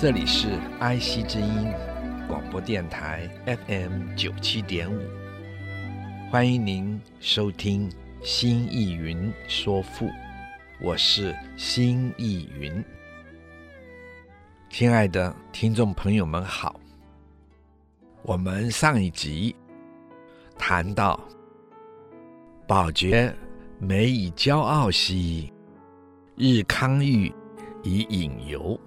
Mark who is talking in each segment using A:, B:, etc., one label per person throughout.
A: 这里是 IC 之音广播电台 FM 九七点五，欢迎您收听《新意云说赋》，我是新意云。亲爱的听众朋友们好，我们上一集谈到宝觉美以骄傲兮，日康裕以隐游。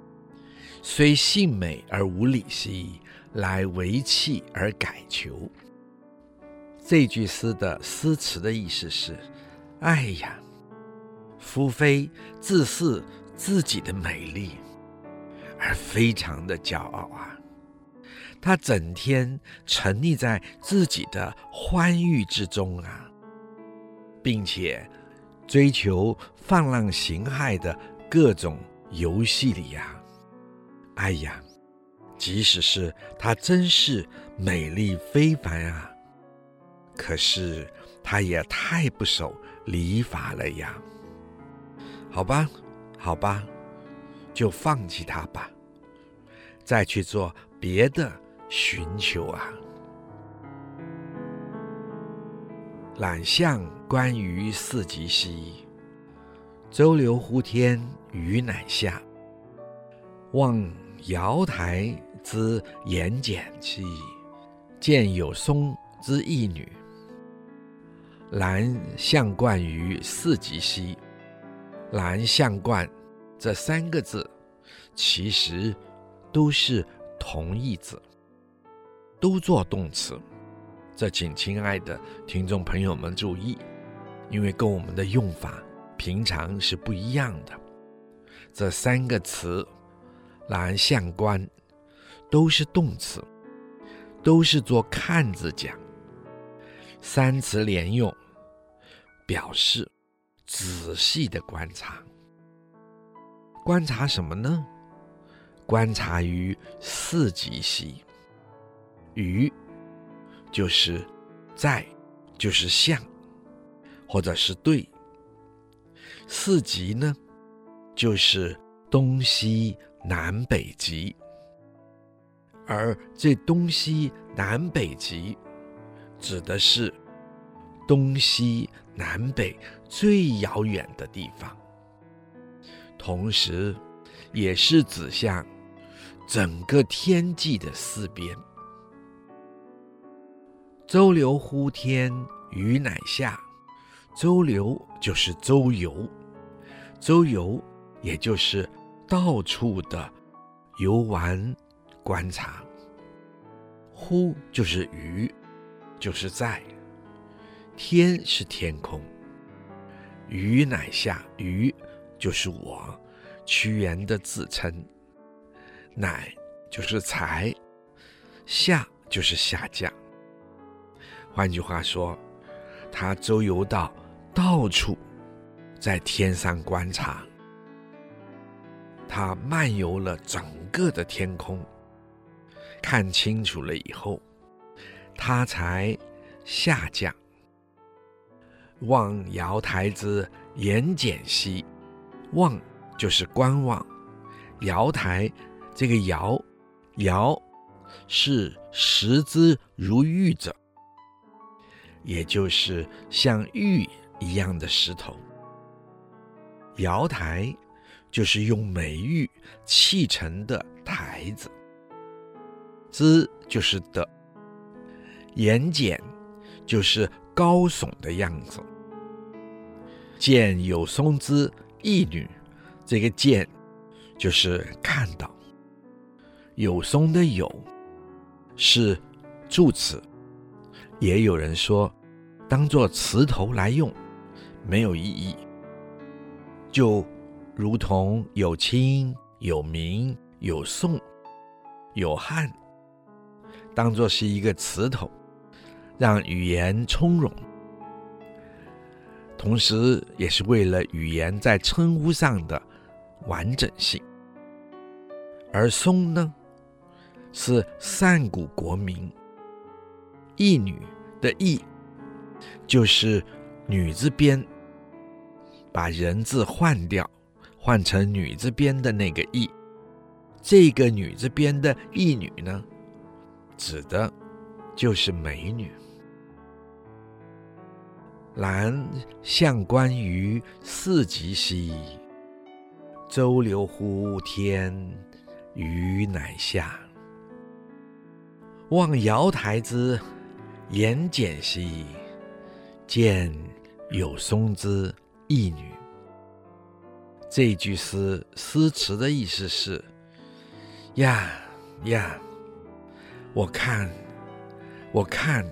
A: 虽性美而无礼兮，来为器而改求。这句诗的诗词的意思是：哎呀，夫妃自恃自己的美丽，而非常的骄傲啊！她整天沉溺在自己的欢愉之中啊，并且追求放浪形骸的各种游戏里呀。哎呀，即使是她真是美丽非凡啊，可是她也太不守礼法了呀。好吧，好吧，就放弃她吧，再去做别的寻求啊。览象观于四极兮，周流乎天，宇乃下。望瑶台之盐碱兮，见有松之异女。览象观于四极兮，览象观这三个字，其实都是同义字，都做动词。这请亲爱的听众朋友们注意，因为跟我们的用法平常是不一样的。这三个词。览象观都是动词，都是做看字讲，三词连用，表示仔细的观察。观察什么呢？观察于四极兮，于就是在，就是像，或者是对。四极呢，就是东西。南北极，而这东西南北极，指的是东西南北最遥远的地方，同时，也是指向整个天际的四边。周流乎天，宇乃下。周流就是周游，周游也就是。到处的游玩观察，乎就是于，就是在，天是天空，鱼乃下，鱼就是我屈原的自称，乃就是才，下就是下降。换句话说，他周游到到处，在天上观察。他漫游了整个的天空，看清楚了以后，他才下降。望瑶台之盐碱兮，望就是观望，瑶台这个瑶，瑶是石之如玉者，也就是像玉一样的石头，瑶台。就是用美玉砌成的台子，之就是的，盐碱就是高耸的样子。见有松之异女，这个见就是看到，有松的有是助词，也有人说当做词头来用，没有意义，就如同有清、有明、有宋、有汉，当作是一个词头，让语言从容，同时也是为了语言在称呼上的完整性。而松呢，是上古国名，义女的义，就是女字边，把人字换掉，换成女字边的那个义。这个女字边的义女呢，指的就是美女。兰向观于四极兮，周流乎天，宇乃下。望瑶台之偃简兮，见有松之一女。这句诗诗词的意思是：呀呀，我看，我看，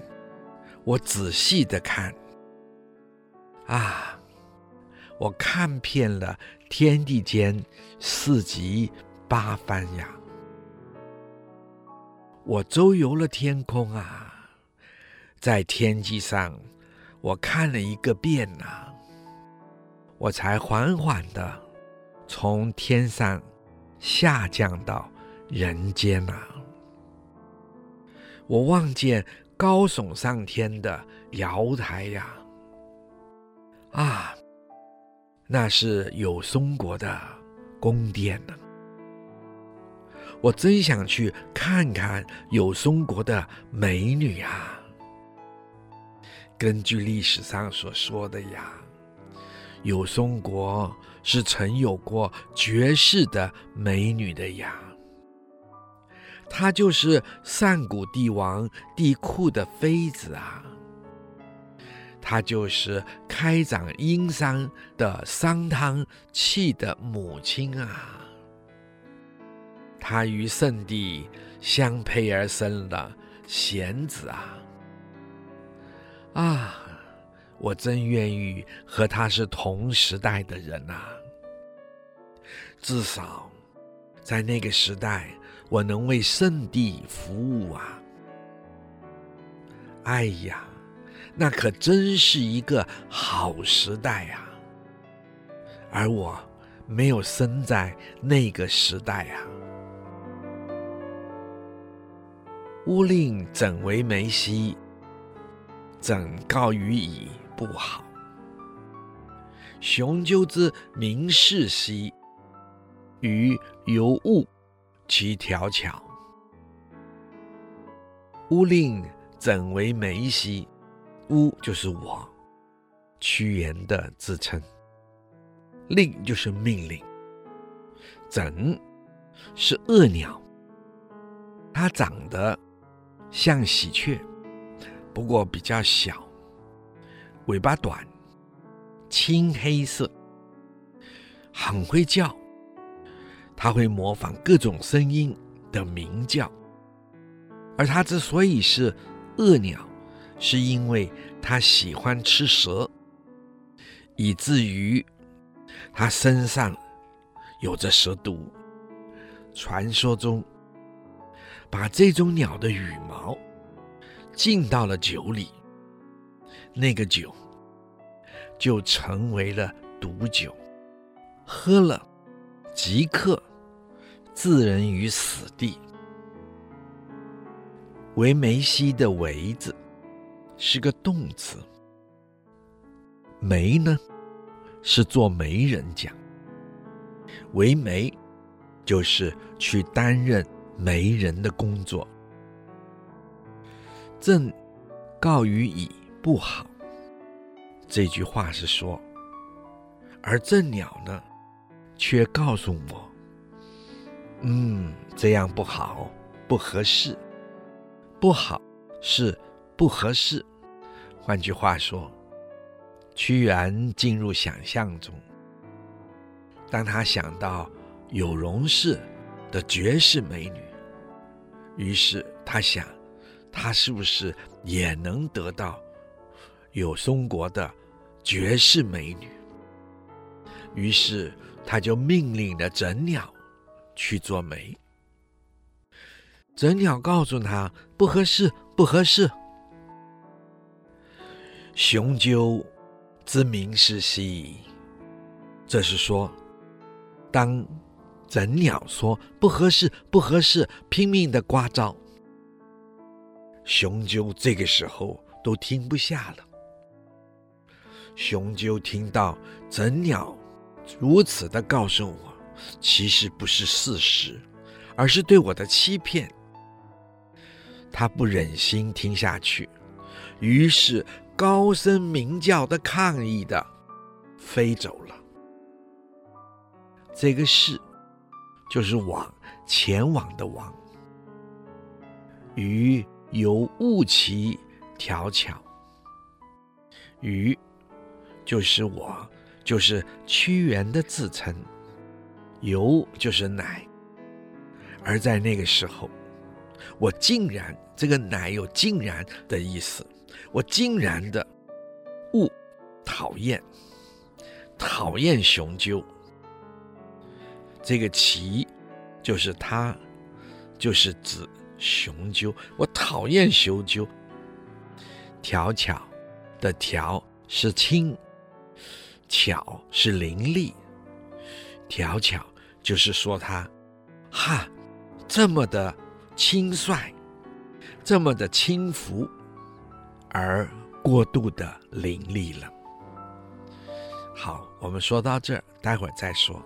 A: 我仔细的看。啊，我看遍了天地间四极八方呀。我周游了天空啊，在天际上，我看了一个遍呐、我才缓缓的从天上下降到人间、啊。我望见高耸上天的瑶台呀，啊，那是有松国的宫殿呢。我真想去看看有松国的美女啊！根据历史上所说的呀，有松国是曾有过绝世的美女的呀。她就是上古帝王帝喾的妃子啊。她就是开掌殷商的商汤弃的母亲啊。她与圣帝相配而生的贤子啊！啊，我真愿意和他是同时代的人呐、啊。至少，在那个时代，我能为圣地服务啊！哎呀，那可真是一个好时代啊！而我没有生在那个时代啊！乌令怎为梅西？怎告于矣不好？雄鸠之鸣士兮，予犹物其条巧。乌令怎为梅兮？乌就是我，屈原的自称。令就是命令。怎是恶鸟，它长得。像喜鹊，不过比较小，尾巴短，青黑色，很会叫。它会模仿各种声音的鸣叫。而它之所以是恶鸟，是因为它喜欢吃蛇，以至于它身上有着蛇毒。传说中。把这种鸟的羽毛浸到了酒里，那个酒就成为了毒酒，喝了即刻置人于死地。为梅西的“为”字是个动词，媒呢是做媒人讲，为媒就是去担任。媒人的工作，朕告于蚁不好。这句话是说，而鸩鸟呢，却告诉我，嗯，这样不好，不合适，不好是不合适。换句话说，屈原进入想象中，当他想到有容氏的绝世美女。于是他想，他是不是也能得到有松国的绝世美女。于是他就命令了枕鸟去做媒。枕鸟告诉他不合适，不合适。雄鸠之鸣是兮，这是说，当枕鸟说不合适，不合适，拼命的聒噪，雄鸠这个时候都听不下了。雄鸠听到整鸟如此的告诉我，其实不是事实，而是对我的欺骗。他不忍心听下去，于是高声鸣叫的抗议的飞走了。这个“是”就是往前往的“往”，鱼有误其调巧，鱼就是我，就是屈原的自称，由就是乃，而在那个时候。我竟然，这个乃有竟然的意思。我竟然的恶讨厌，讨厌雄鸠。这个其就是他，就是指雄鸠。我讨厌雄鸠。调巧的调是轻，巧是伶俐。调巧就是说他，哈，这么的。轻率，这么的轻浮，而过度的伶俐了。好，我们说到这儿，待会儿再说。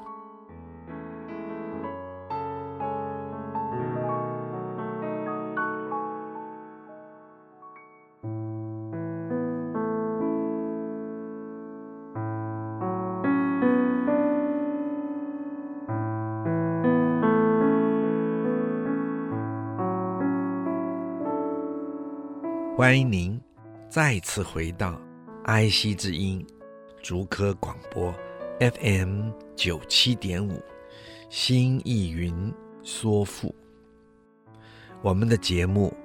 A: 欢迎您再次回到爱惜之音竹科广播 FM 九七点五新意云说赋。我们的节目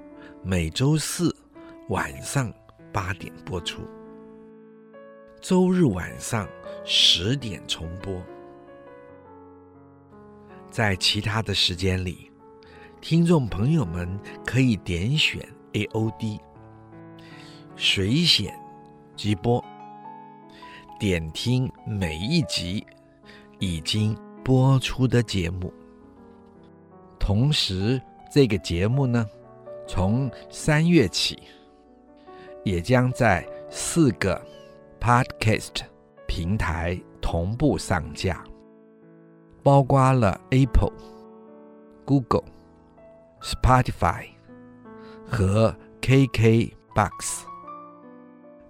A: 每周四晚上八点播出，周日晚上十点重播。在其他的时间里，听众朋友们可以点选 AOD。随选即播，点听每一集已经播出的节目。同时，这个节目呢，从三月起，也将在四个 Podcast 平台同步上架，包括了 Apple、Google、Spotify 和 KKBox。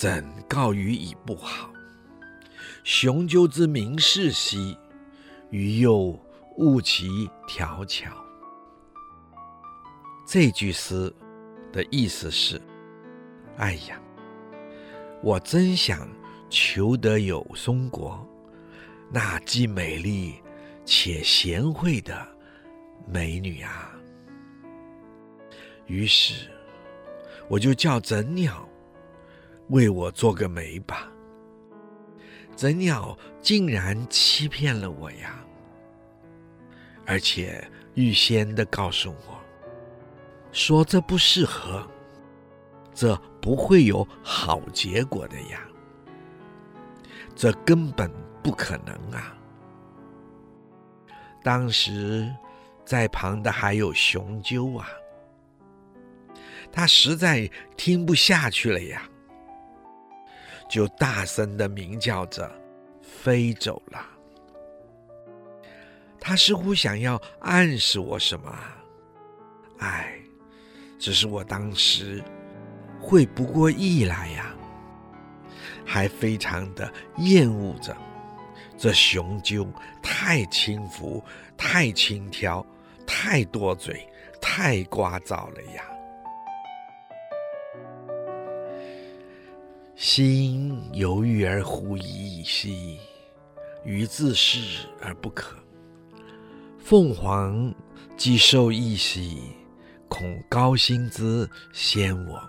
A: 怎告予以不好，雄鸠之鸣是兮，鱼又误其调巧。这句诗的意思是：哎呀，我真想求得有松国那既美丽且贤惠的美女啊！于是我就叫整鸟。为我做个媒吧，怎鸟竟然欺骗了我呀！而且预先的告诉我，说这不适合，这不会有好结果的呀，这根本不可能啊！当时在旁的还有雄鸠啊，他实在听不下去了呀。就大声的鸣叫着，飞走了。他似乎想要暗示我什么？哎，只是我当时会不过意来呀。还非常的厌恶着这雄鸠太轻浮、太轻佻、太多嘴、太聒噪了呀。心犹豫而狐疑兮，予自是而不可。凤凰既受异兮，恐高薪资先我。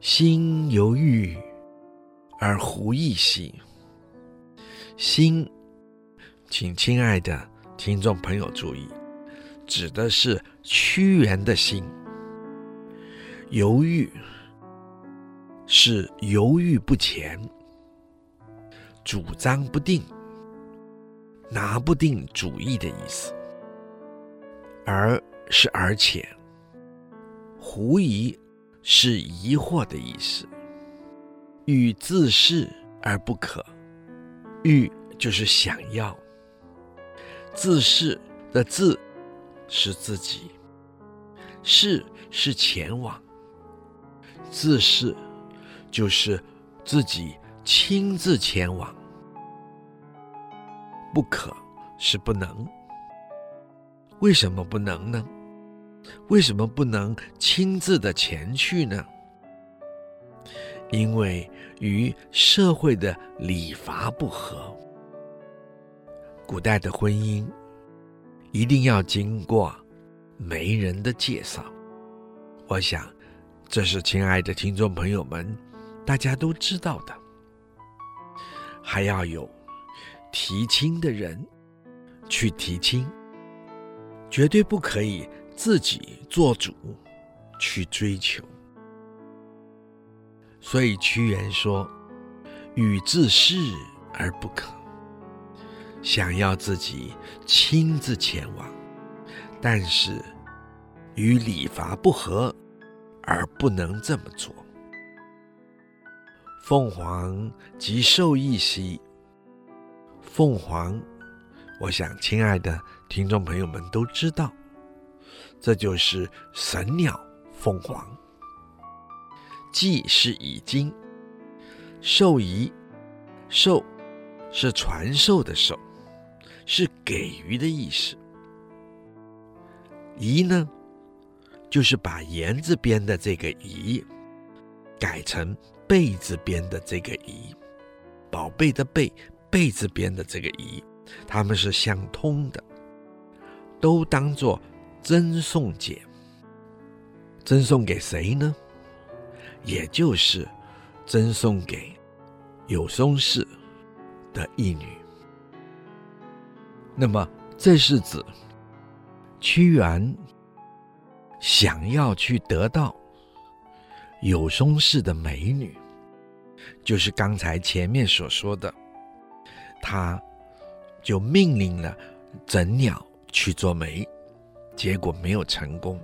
A: 心犹豫而狐疑兮，心，请亲爱的听众朋友注意，指的是屈原的心。犹豫。是犹豫不前，主张不定，拿不定主意的意思。而是而且，狐疑是疑惑的意思。欲自是而不可，欲就是想要，自是的自是自己，是是前往，自是。就是自己亲自前往，不可是不能。为什么不能呢？为什么不能亲自的前去呢？因为与社会的礼法不合。古代的婚姻一定要经过媒人的介绍，我想这是亲爱的听众朋友们。大家都知道的，还要有提亲的人去提亲，绝对不可以自己做主去追求。所以屈原说：“与自是而不可。”想要自己亲自前往，但是与礼法不合，而不能这么做。凤凰即兽异兮，凤凰，我想亲爱的听众朋友们都知道，这就是神鸟凤凰。既是已经，兽夷，兽是传授的授，是给予的意思。夷呢，就是把言字边的这个夷改成。贝字边的这个夷，宝贝的贝，贝字边的这个夷，它们是相通的，都当做赠送解。赠送给谁呢？也就是赠送给有松氏的义女。那么这是指屈原想要去得到有松氏的美女。就是刚才前面所说的，他就命令了整鸟去做媒，结果没有成功。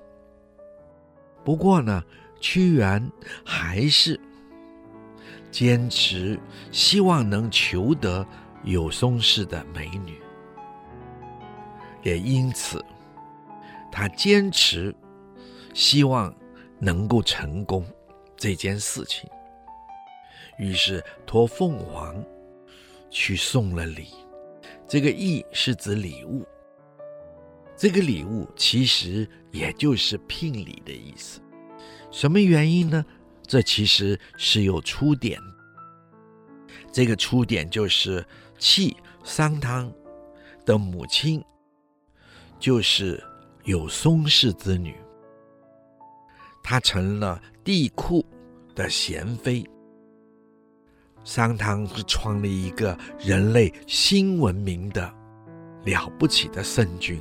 A: 不过呢，屈原还是坚持希望能求得有松氏的美女，也因此他坚持希望能够成功这件事情。于是托凤凰去送了礼，这个意是指礼物，这个礼物其实也就是聘礼的意思。什么原因呢？这其实是有出典，这个出典就是契商汤的母亲，就是有松氏之女，她成了帝嚳的贤妃。商汤是创立一个人类新文明的了不起的圣君，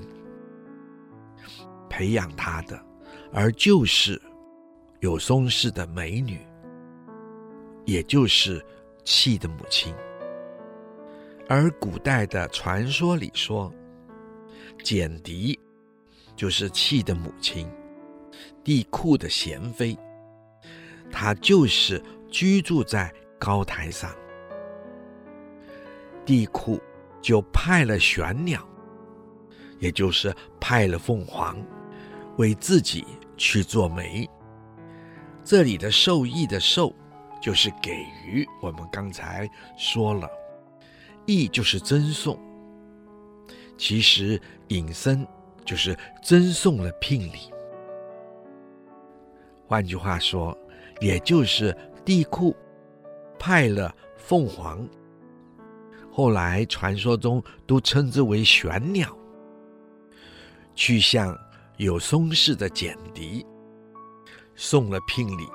A: 培养他的，而就是有松氏的美女，也就是契的母亲。而古代的传说里说，简狄就是契的母亲，帝喾的贤妃，她就是居住在。高台上，帝库就派了玄鸟，也就是派了凤凰，为自己去做媒。这里的“兽异”的“兽”，就是给予。我们刚才说了，揖就是赠送。其实引申就是赠送了聘礼。换句话说，也就是帝库派了凤凰，后来传说中都称之为玄鸟，去向有松氏的简狄送了聘礼。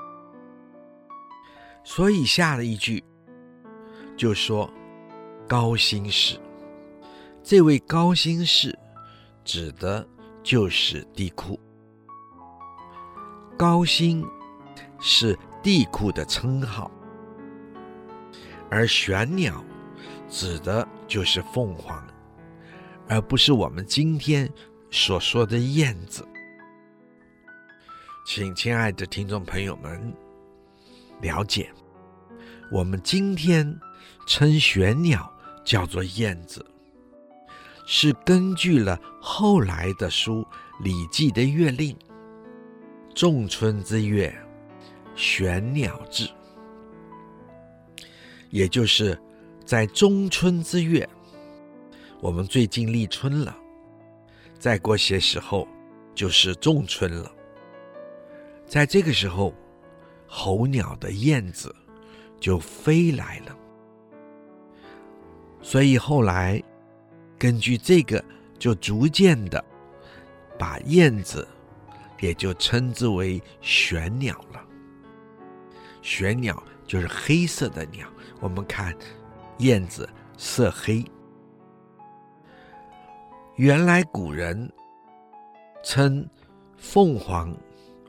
A: 所以下了一句，就说高辛氏。这位高辛氏指的就是帝嚳。高辛是帝嚳的称号，而玄鸟指的就是凤凰，而不是我们今天所说的燕子。请亲爱的听众朋友们了解，我们今天称玄鸟叫做燕子，是根据了后来的书《礼记》的月令。仲春之月，玄鸟至，也就是在中春之月，我们最近立春了，再过些时候就是仲春了。在这个时候，候鸟的燕子就飞来了，所以后来根据这个，就逐渐的把燕子。也就称之为玄鸟了。玄鸟就是黑色的鸟。我们看燕子色黑。原来古人称凤凰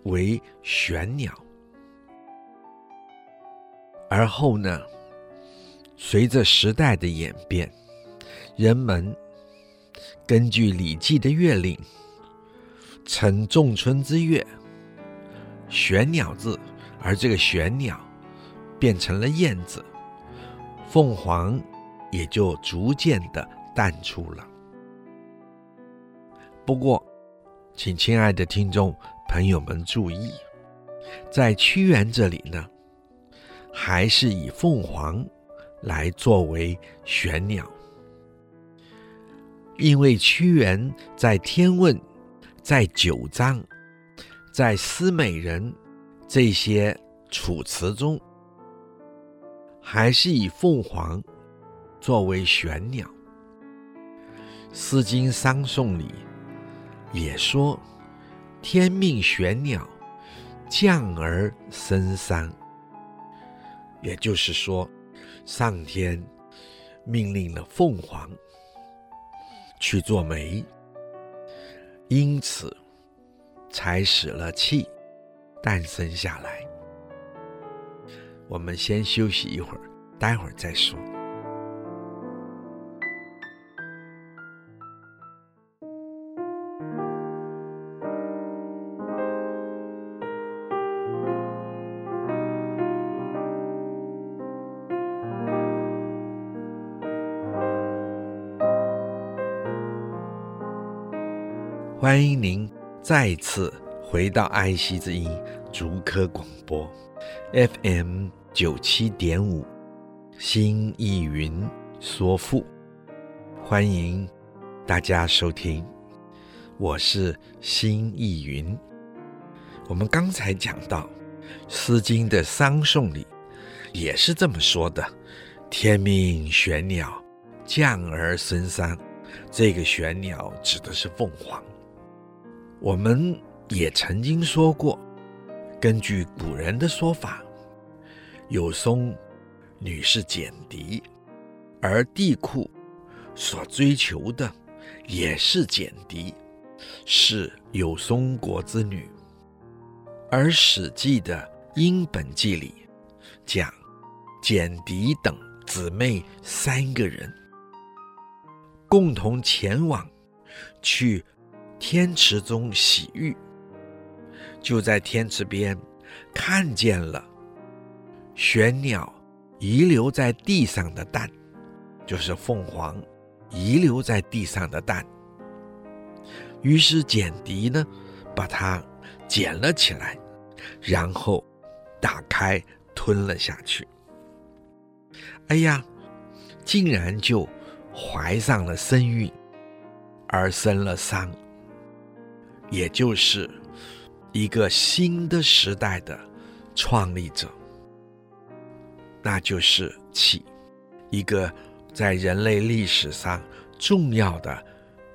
A: 为玄鸟，而后呢，随着时代的演变，人们根据《礼记》的月令。称仲春之月，玄鸟字，而这个玄鸟变成了燕子，凤凰也就逐渐的淡出了。不过，请亲爱的听众朋友们注意，在屈原这里呢，还是以凤凰来作为玄鸟，因为屈原在《天问》。在九章，在思美人这些楚辞中，还是以凤凰作为玄鸟。《诗经·商颂》里也说：“天命玄鸟，降而生商。”也就是说，上天命令了凤凰去做媒。因此，才使了气诞生下来。我们先休息一会儿，待会儿再说。欢迎您再次回到爱惜之音竹科广播，FM 九七点五，新意云说赋，欢迎大家收听，我是新意云。我们刚才讲到《诗经》的《商颂》里也是这么说的：“天命玄鸟，降而生商。”这个玄鸟指的是凤凰。我们也曾经说过，根据古人的说法，有松女是简狄，而帝喾所追求的也是简狄，是有松国之女。而《史记》的《殷本纪》里讲，简狄等姊妹三个人共同前往去。天池中洗浴，就在天池边看见了玄鸟遗留在地上的蛋，就是凤凰遗留在地上的蛋。于是简狄呢，把它捡了起来，然后打开吞了下去。哎呀，竟然就怀上了身孕，而生了商，也就是一个新的时代的创立者，那就是启，一个在人类历史上重要的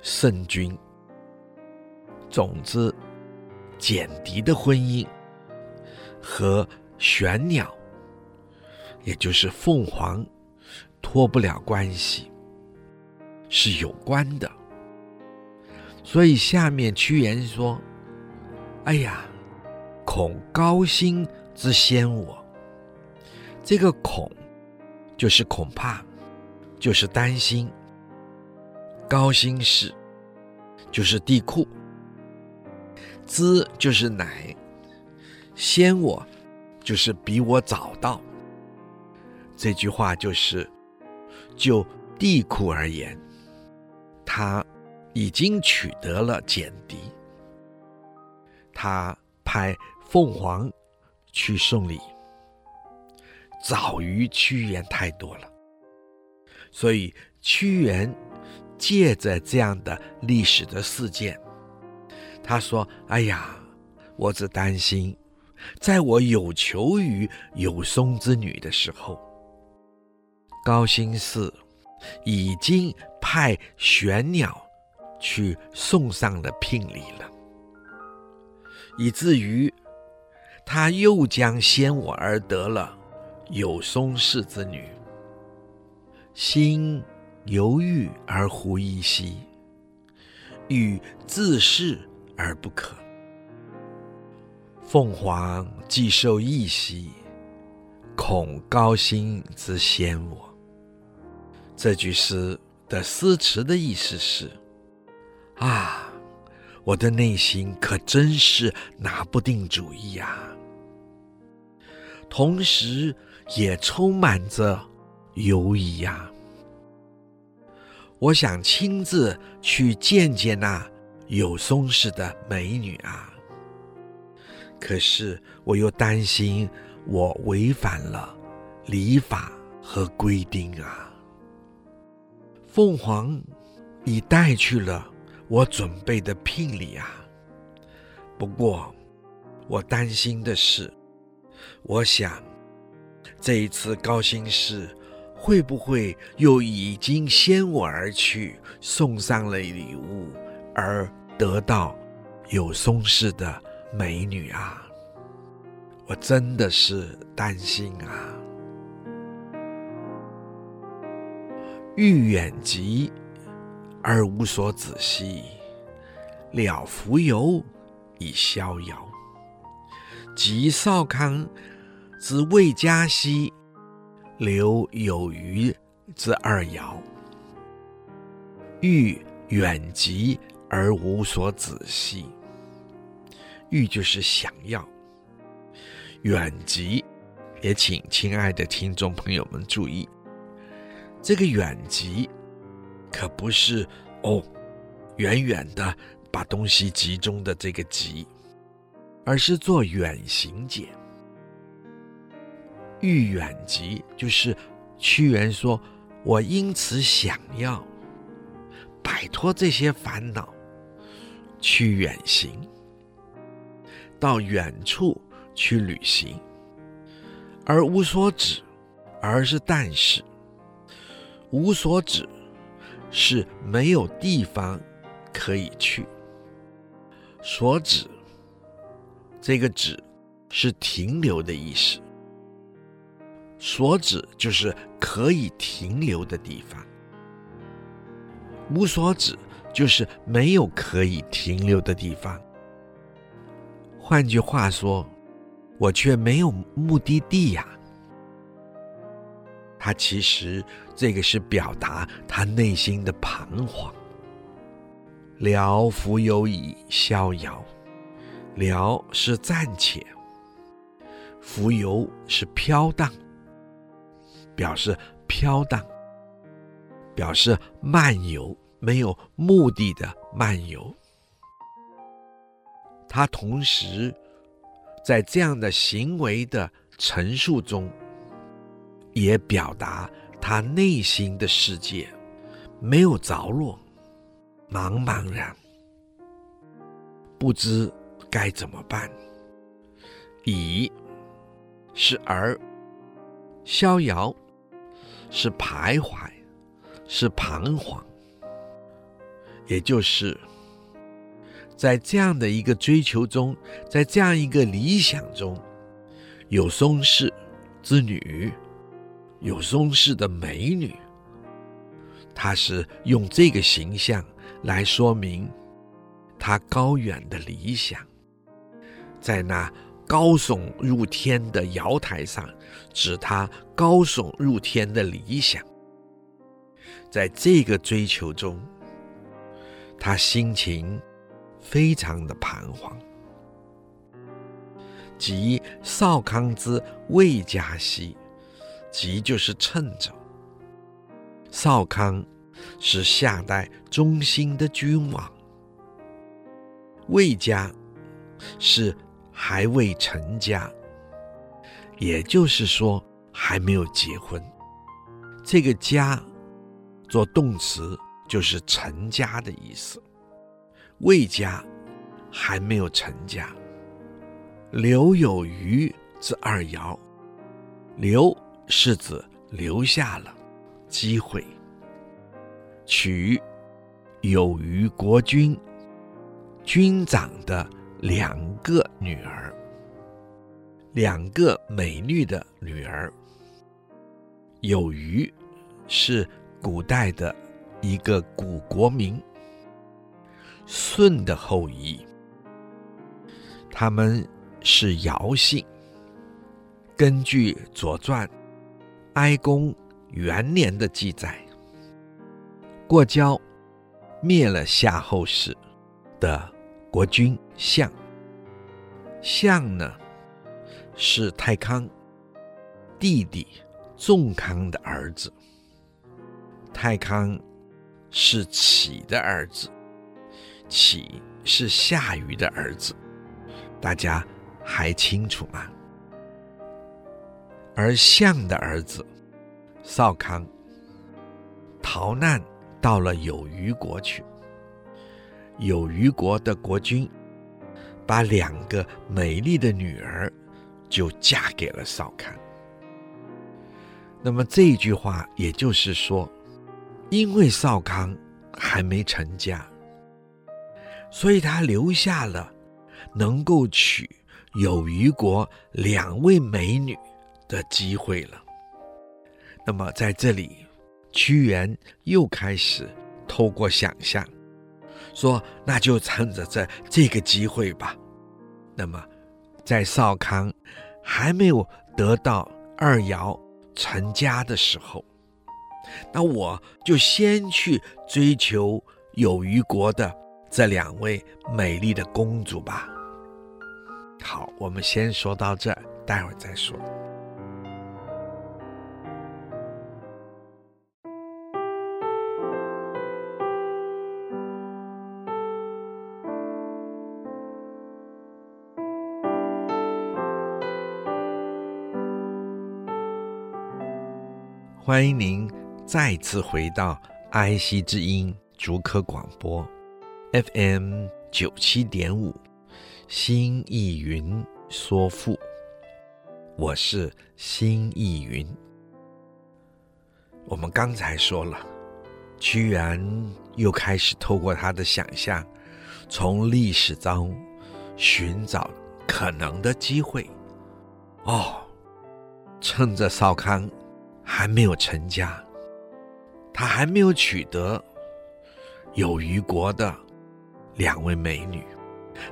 A: 圣君。总之，简狄的婚姻和玄鸟，也就是凤凰，脱不了关系，是有关的。所以下面屈原说：“哎呀，恐高辛之先我。”这个“恐”就是恐怕，就是担心。高辛氏就是地库。之就是乃，先我，就是比我早到。这句话就是，就地库而言，他已经取得了简狄，他派凤凰去送礼，早于屈原太多了。所以屈原借着这样的历史的事件。他说：“哎呀，我只担心，在我有求于有松之女的时候，高辛氏已经派玄鸟去送上了聘礼了，以至于他又将先我而得了有松氏之女，心犹豫而狐疑兮，欲自恃。”而不可。凤凰既受异兮，恐高辛之先我。这句诗的诗词的意思是：啊，我的内心可真是拿不定主意呀，同时也充满着犹疑呀。我想亲自去见见那。有松氏的美女啊，可是我又担心我违反了礼法和规定啊。凤凰已带去了我准备的聘礼啊，不过我担心的是，我想这一次高辛氏会不会又已经先我而去，送上了礼物而。得到有松氏的美女啊，我真的是担心啊。欲远及而无所止兮，了浮游以逍遥。及少康子未嘉兮，留有余之二爻。欲远疾。而无所止兮，欲就是想要，远疾，也请亲爱的听众朋友们注意，这个远疾可不是哦，远远的把东西集中的这个集，而是做远行解。欲远疾，就是屈原说，我因此想要摆脱这些烦恼。去远行，到远处去旅行，而无所止，而是但是无所止，是没有地方可以去。所止，这个止是停留的意思。所指就是可以停留的地方，无所指。就是没有可以停留的地方。换句话说，我却没有目的地呀。他其实这个是表达他内心的彷徨。聊蜉蝣以逍遥，聊是暂且，蜉蝣是飘荡，表示飘荡，表示漫游。没有目的的漫游，他同时在这样的行为的陈述中，也表达他内心的世界没有着落，茫茫然，不知该怎么办。以是而，逍遥是徘徊，是彷徨，也就是。在这样的一个追求中，在这样一个理想中，有松氏之女，有松氏的美女，他是用这个形象来说明他高远的理想，在那高耸入天的瑶台上，指他高耸入天的理想，在这个追求中，他心情。非常的彷徨，即少康之未加兮，即就是趁着。少康是夏代中兴的君王，未家是还未成家，也就是说还没有结婚。这个“家”做动词就是成家的意思。未家，还没有成家。留有余之二爻，留是指留下了机会，取有余国君君长的两个女儿，两个美丽的女儿。有虞是古代的一个古国名。舜的后裔，他们是尧姓。根据《左传》哀公元年的记载，过交灭了夏后氏的国君相。相呢，是太康弟弟仲康的儿子。太康是启的儿子。启是夏禹的儿子，大家还清楚吗？而相的儿子少康逃难到了有虞国去，有虞国的国君把两个美丽的女儿就嫁给了少康。那么这句话也就是说，因为少康还没成家。所以他留下了能够娶有虞国两位美女的机会了。那么在这里，屈原又开始透过想象，说：“那就趁着这这个机会吧。”那么，在少康还没有得到二尧成家的时候，那我就先去追求有余国的。这两位美丽的公主吧。好，我们先说到这，待会儿再说。欢迎您再次回到爱惜之音竹科广播。FM 九七点五，新意云说赋，我是新意云。我们刚才说了，屈原又开始透过他的想象，从历史中寻找可能的机会。哦，趁着少康还没有成家，他还没有取得有余国的。两位美女，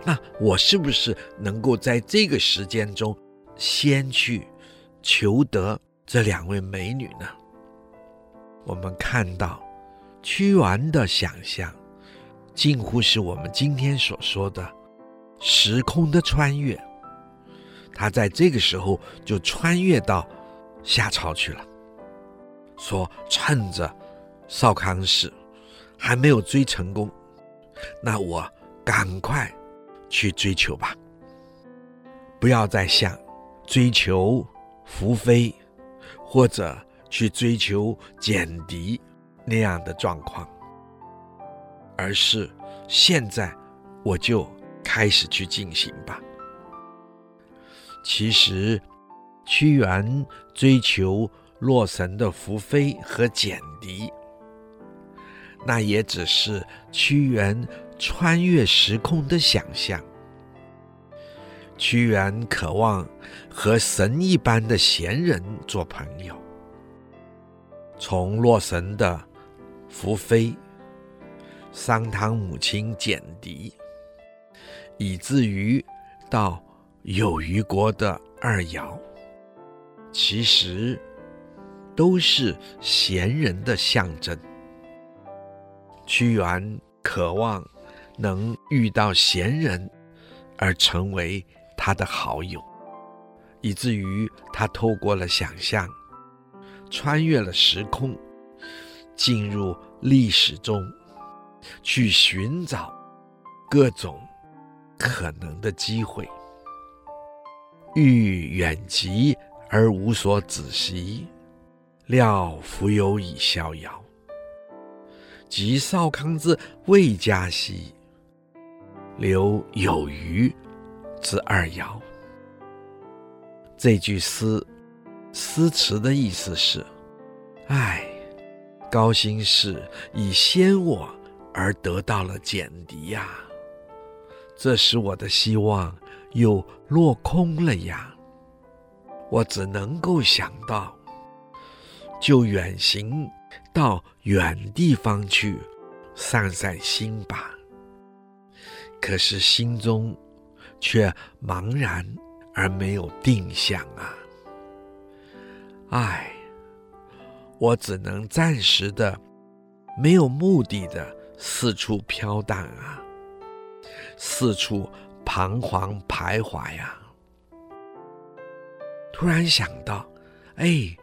A: 那我是不是能够在这个时间中先去求得这两位美女呢？我们看到屈原的想象，近乎是我们今天所说的时空的穿越。他在这个时候就穿越到夏朝去了，说趁着少康氏还没有追成功。那我赶快去追求吧，不要再想追求孚非，或者去追求剪敌那样的状况，而是现在我就开始去进行吧。其实，屈原追求洛神的孚非和剪敌，那也只是屈原穿越时空的想象。屈原渴望和神一般的贤人做朋友，从洛神的孚非、商汤母亲剪敌，以至于到有虞国的二尧，其实都是贤人的象征。屈原渴望能遇到贤人，而成为。他的好友，以至于他透过了想象，穿越了时空，进入历史中，去寻找各种可能的机会。欲远疾而无所止息，料蜉蝣以逍遥。及少康之未加息，留有虞。之二尧，这句诗诗词的意思是：哎，高辛氏以先我而得到了剪敌呀，这使我的希望又落空了呀。我只能够想到，就远行到远地方去散散心吧。可是心中。却茫然而没有定向啊！唉，我只能暂时的、没有目的的四处飘荡啊，四处彷徨徘徊呀。突然想到，哎，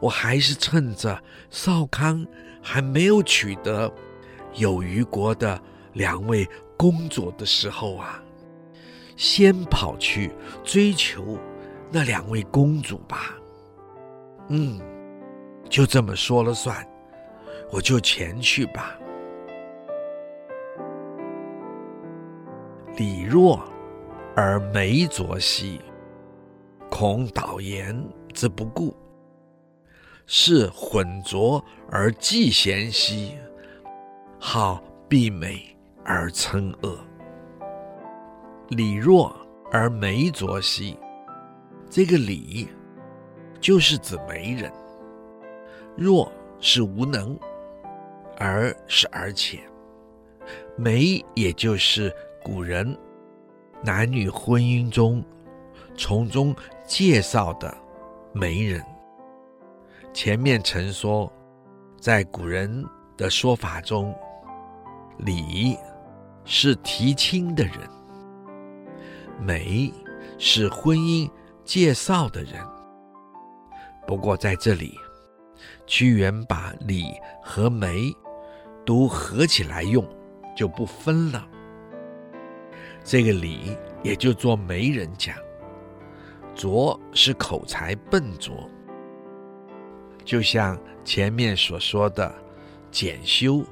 A: 我还是趁着少康还没有取得有虞国的两位公主的时候啊。先跑去追求那两位公主吧。嗯，就这么说了算，我就前去吧。礼若而眉浊兮，恐导言之不顾；是浑浊而嫉贤兮，好避美而称恶。礼若而眉浊兮，这个礼就是指媒人。若是无能，而是而且，媒也就是古人男女婚姻中从中介绍的媒人。前面曾说，在古人的说法中，礼是提亲的人。媒是婚姻介绍的人，不过在这里，屈原把礼和媒都合起来用，就不分了。这个礼也就做媒人讲，拙是口才笨拙，就像前面所说的检修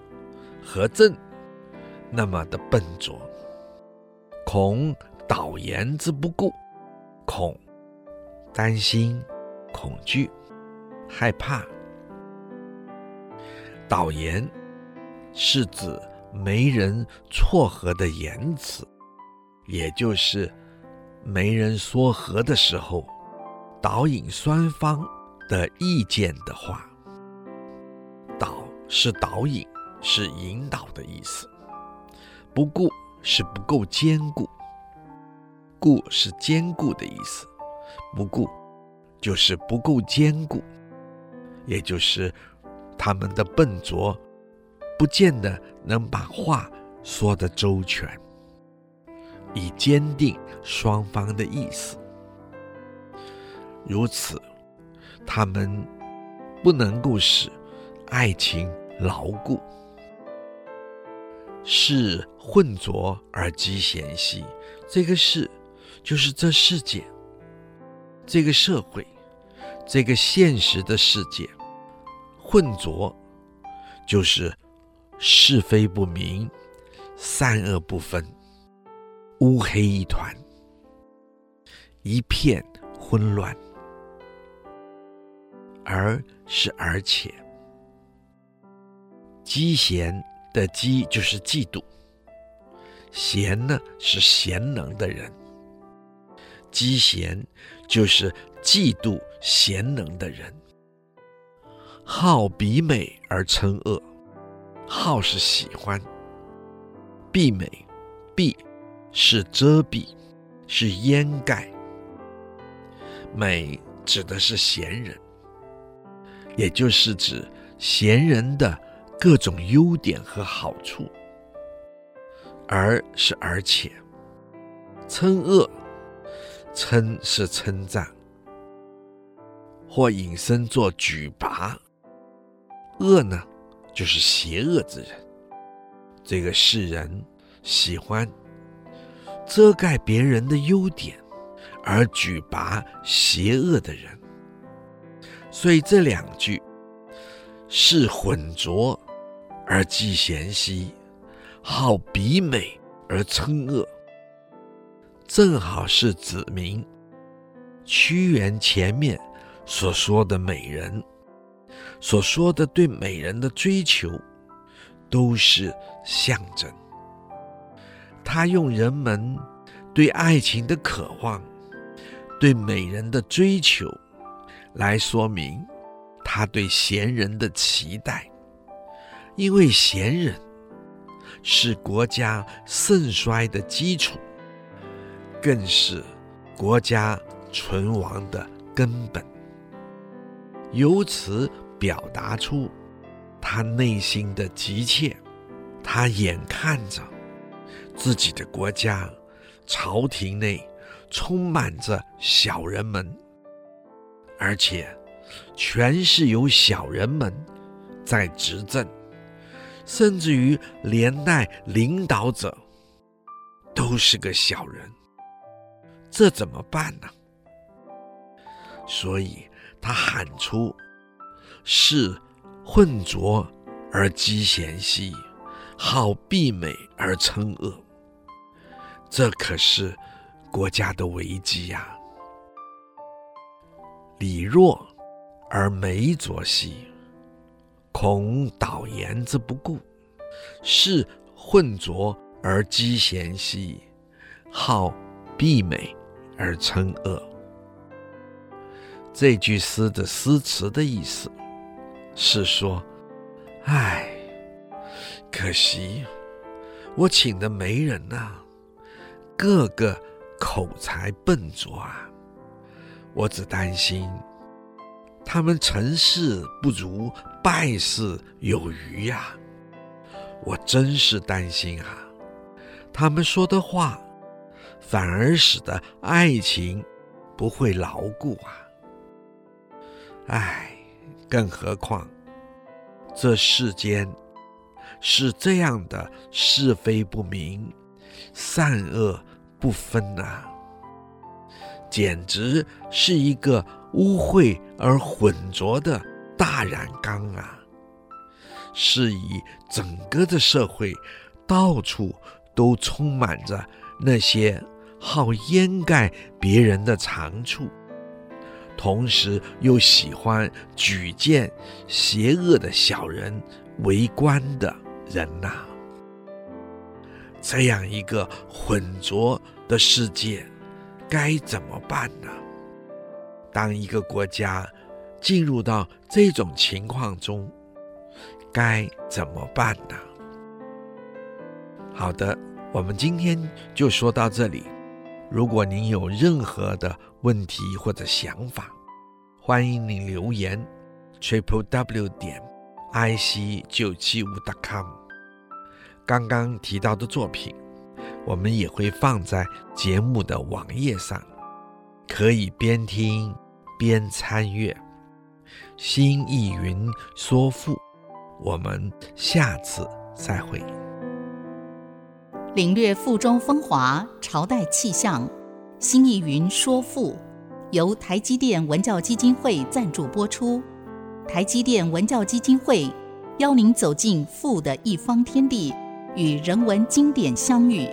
A: 和正那么的笨拙，恐。导言之不顾，恐担心、恐惧、害怕。导言是指媒人撮合的言辞，也就是媒人说和的时候，导引双方的意见的话。导是导引，是引导的意思。不顾是不够坚固。固是坚固的意思，不顾就是不够坚固，也就是他们的笨拙，不见得能把话说得周全，以坚定双方的意思。如此，他们不能够使爱情牢固。是浑浊而嫉贤兮，这个是。就是这世界，这个社会，这个现实的世界，混浊就是是非不明、善恶不分、乌黑一团、一片混乱。而是而且，嫉贤的嫉就是嫉妒，贤呢是贤能的人，嫉贤就是嫉妒贤能的人。好比美而称恶，好是喜欢，避美，避是遮蔽，是掩盖，美指的是贤人。也就是指贤人的各种优点和好处，而是而且，称恶，称是称赞，或引申作举拔，恶呢，就是邪恶之人。这个世人喜欢遮盖别人的优点，而举拔邪恶的人。所以这两句是混浊而嫉贤兮，好比美而称恶，正好是指明屈原前面所说的美人，所说的对美人的追求，都是象征。他用人们对爱情的渴望，对美人的追求。来说明他对贤人的期待，因为贤人是国家盛衰的基础，更是国家存亡的根本。由此表达出他内心的急切，他眼看着自己的国家朝廷内充满着小人们。而且，全是由小人们在执政，甚至于连带领导者都是个小人，这怎么办呢？所以他喊出：“是混浊而积贤兮，好避美而称恶。”这可是国家的危机呀！李弱而美浊兮，恐导言之不顾；是混浊而嫉贤兮，好避美而称恶。这句诗的诗词的意思是说：唉，可惜我请的媒人呐、个个口才笨拙啊。我只担心他们成事不如败事有余呀！我真是担心啊！他们说的话反而使得爱情不会牢固啊！唉，更何况这世间是这样的是非不明、善恶不分啊！简直是一个污秽而浑浊的大染缸啊！是以整个的社会到处都充满着那些好掩盖别人的长处，同时又喜欢举荐邪恶的小人为官的人呐、这样一个浑浊的世界。该怎么办呢？当一个国家进入到这种情况中，该怎么办呢？好的，我们今天就说到这里。如果您有任何的问题或者想法，欢迎您留言：triple w 点 ic 九七五 .com。刚刚提到的作品。我们也会放在节目的网页上，可以边听边参阅。新意云说赋，我们下次再会。
B: 领略赋中风华，朝代气象。新意云说赋，由台积电文教基金会赞助播出。台积电文教基金会邀您走进富的一方天地，与人文经典相遇。